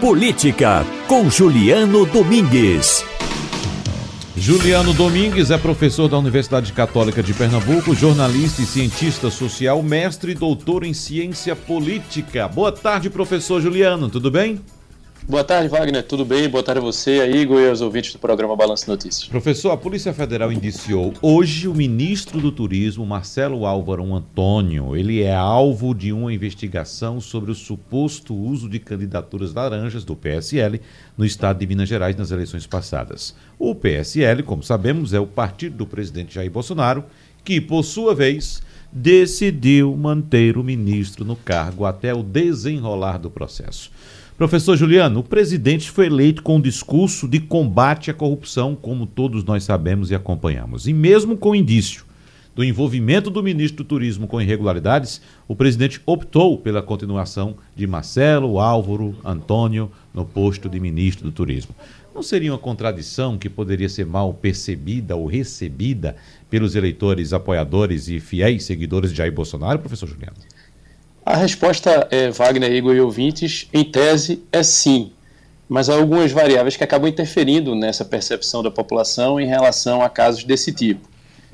Política com Juliano Domingues. Juliano Domingues é professor da Universidade Católica de Pernambuco, jornalista e cientista social, mestre e doutor em ciência política. Boa tarde, professor Juliano, tudo bem? Boa tarde, Wagner. Tudo bem? Boa tarde a você, a Igor e aos ouvintes do programa Balanço Notícias. Professor, a Polícia Federal indiciou hoje o ministro do Turismo, Marcelo Álvaro Antônio. Ele é alvo de uma investigação sobre o suposto uso de candidaturas laranjas do PSL no estado de Minas Gerais nas eleições passadas. O PSL, como sabemos, é o partido do presidente Jair Bolsonaro, que, por sua vez, decidiu manter o ministro no cargo até o desenrolar do processo. Professor Juliano, o presidente foi eleito com um discurso de combate à corrupção, como todos nós sabemos e acompanhamos. E mesmo com indício do envolvimento do ministro do Turismo com irregularidades, o presidente optou pela continuação de Marcelo Álvaro Antônio no posto de ministro do Turismo. Não seria uma contradição que poderia ser mal percebida ou recebida pelos eleitores, apoiadores e fiéis seguidores de Jair Bolsonaro, professor Juliano? A resposta, é, Wagner, Igor e ouvintes, em tese, é sim. Mas há algumas variáveis que acabam interferindo nessa percepção da população em relação a casos desse tipo.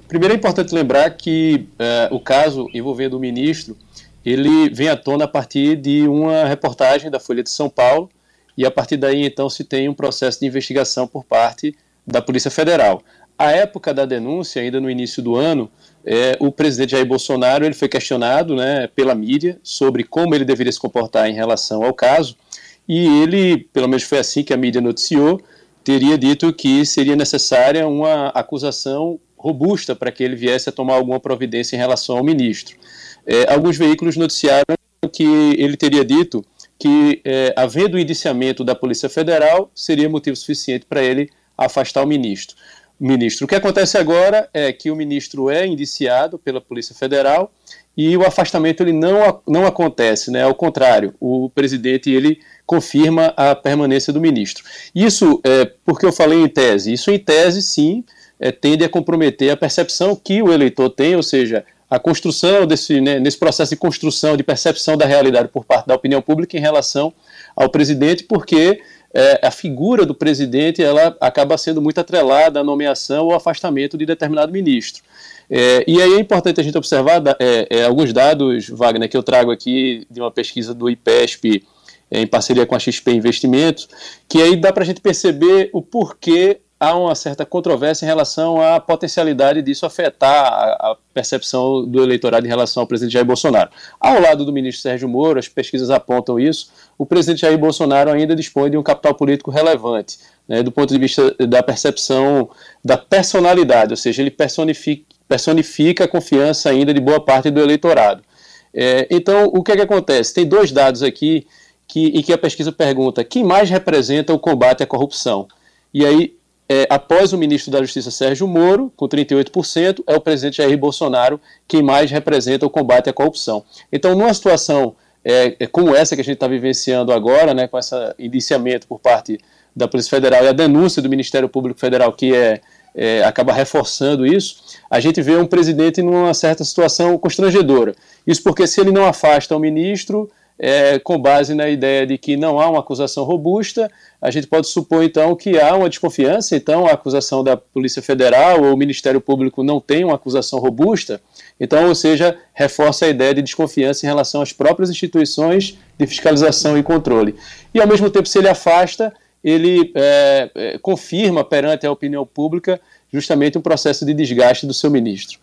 Primeiro é importante lembrar que é, o caso envolvendo o ministro, ele vem à tona a partir de uma reportagem da Folha de São Paulo, e a partir daí então se tem um processo de investigação por parte da Polícia Federal. À época da denúncia, ainda no início do ano, é, o presidente Jair Bolsonaro ele foi questionado né, pela mídia sobre como ele deveria se comportar em relação ao caso, e ele, pelo menos foi assim que a mídia noticiou, teria dito que seria necessária uma acusação robusta para que ele viesse a tomar alguma providência em relação ao ministro. É, alguns veículos noticiaram que ele teria dito que, é, havendo o indiciamento da Polícia Federal, seria motivo suficiente para ele afastar o ministro ministro. O que acontece agora é que o ministro é indiciado pela Polícia Federal e o afastamento ele não, não acontece, né? Ao contrário, o presidente ele confirma a permanência do ministro. Isso é porque eu falei em tese. Isso em tese, sim, é, tende a comprometer a percepção que o eleitor tem, ou seja, a construção desse né, nesse processo de construção de percepção da realidade por parte da opinião pública em relação ao presidente, porque é, a figura do presidente ela acaba sendo muito atrelada à nomeação ou afastamento de determinado ministro. É, e aí é importante a gente observar é, é, alguns dados, Wagner, que eu trago aqui de uma pesquisa do IPESP em parceria com a XP Investimentos, que aí dá para a gente perceber o porquê há uma certa controvérsia em relação à potencialidade disso afetar a, a, percepção do eleitorado em relação ao presidente Jair Bolsonaro. Ao lado do ministro Sérgio Moro, as pesquisas apontam isso, o presidente Jair Bolsonaro ainda dispõe de um capital político relevante, né, do ponto de vista da percepção da personalidade, ou seja, ele personifica, personifica a confiança ainda de boa parte do eleitorado. É, então, o que é que acontece? Tem dois dados aqui que, em que a pesquisa pergunta quem mais representa o combate à corrupção. E aí, é, após o ministro da Justiça Sérgio Moro, com 38%, é o presidente Jair Bolsonaro quem mais representa o combate à corrupção. Então, numa situação é, é como essa que a gente está vivenciando agora, né, com esse indiciamento por parte da Polícia Federal e a denúncia do Ministério Público Federal, que é, é, acaba reforçando isso, a gente vê um presidente numa certa situação constrangedora. Isso porque se ele não afasta o ministro, é, com base na ideia de que não há uma acusação robusta, a gente pode supor então que há uma desconfiança, então a acusação da Polícia Federal ou o Ministério Público não tem uma acusação robusta, então, ou seja, reforça a ideia de desconfiança em relação às próprias instituições de fiscalização e controle. E ao mesmo tempo, se ele afasta, ele é, é, confirma perante a opinião pública justamente um processo de desgaste do seu ministro.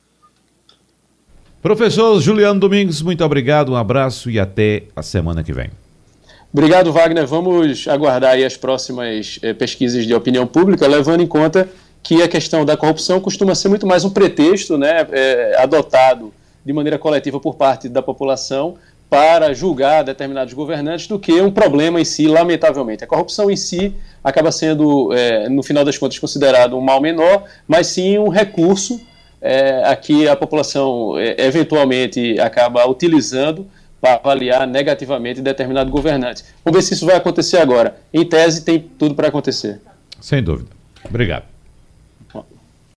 Professor Juliano Domingos, muito obrigado, um abraço e até a semana que vem. Obrigado, Wagner. Vamos aguardar as próximas eh, pesquisas de opinião pública, levando em conta que a questão da corrupção costuma ser muito mais um pretexto né, é, adotado de maneira coletiva por parte da população para julgar determinados governantes do que um problema em si, lamentavelmente. A corrupção em si acaba sendo, é, no final das contas, considerado um mal menor, mas sim um recurso é, a que a população é, eventualmente acaba utilizando para avaliar negativamente determinado governante. Vamos ver se isso vai acontecer agora. Em tese, tem tudo para acontecer. Sem dúvida. Obrigado.